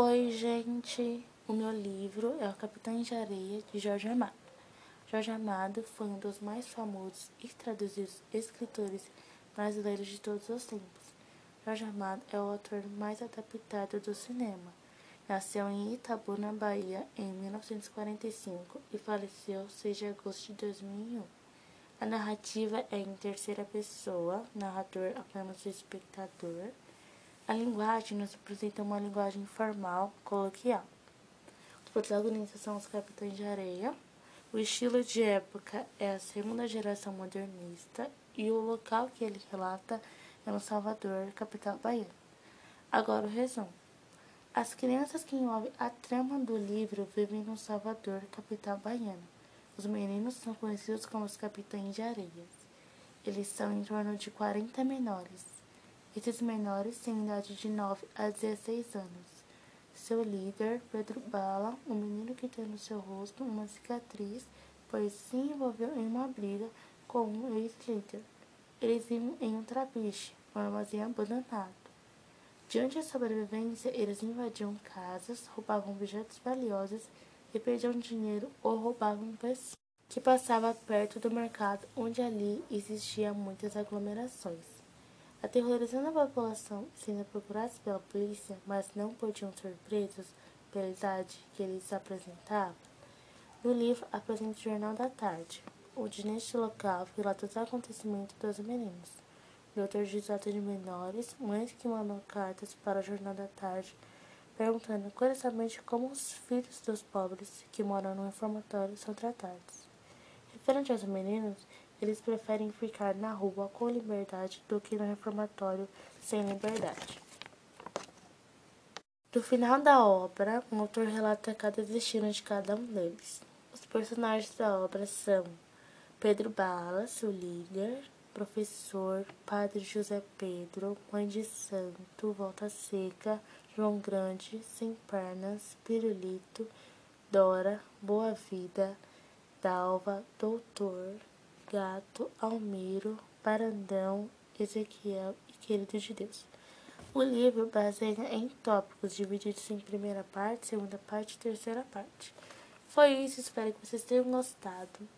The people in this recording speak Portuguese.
Oi, gente! O meu livro é O Capitão de Areia, de Jorge Amado. Jorge Amado foi um dos mais famosos e traduzidos escritores brasileiros de todos os tempos. Jorge Amado é o autor mais adaptado do cinema. Nasceu em Itabuna, Bahia, em 1945 e faleceu 6 de agosto de 2001. A narrativa é em terceira pessoa, narrador apenas o espectador. A linguagem nos apresenta uma linguagem formal, coloquial. Os protagonistas são os capitães de areia. O estilo de época é a segunda geração modernista e o local que ele relata é no Salvador, capital baiana. Agora o resumo. As crianças que envolvem a trama do livro vivem no Salvador, capital baiana. Os meninos são conhecidos como os capitães de areias. Eles são em torno de 40 menores. Esses menores têm idade de 9 a 16 anos. Seu líder, Pedro Bala, um menino que tem no seu rosto uma cicatriz, pois se envolveu em uma briga com um ex-líder. Eles vivem em um trapiche, um armazém abandonado. Diante da sobrevivência, eles invadiam casas, roubavam objetos valiosos e perdiam dinheiro ou roubavam pessoas que passava perto do mercado onde ali existiam muitas aglomerações aterrorizando a população sendo procurados pela polícia, mas não podiam ser presos pela idade que eles apresentavam. No livro apresenta o Jornal da Tarde, onde neste local relata os acontecimentos dos meninos. Doutor de trata de menores, mães que mandam cartas para o Jornal da Tarde, perguntando curiosamente como os filhos dos pobres que moram no reformatório são tratados. Referente aos meninos, eles preferem ficar na rua com liberdade do que no reformatório sem liberdade. No final da obra, o autor relata cada destino de cada um deles. Os personagens da obra são Pedro Balas, o líder, professor, Padre José Pedro, Mãe de Santo, Volta Seca, João Grande, Sem Pernas, Pirulito, Dora, Boa Vida, Dalva, Doutor, Gato, Almiro, Parandão, Ezequiel e Querido de Deus. O livro baseia em tópicos divididos em primeira parte, segunda parte e terceira parte. Foi isso, espero que vocês tenham gostado.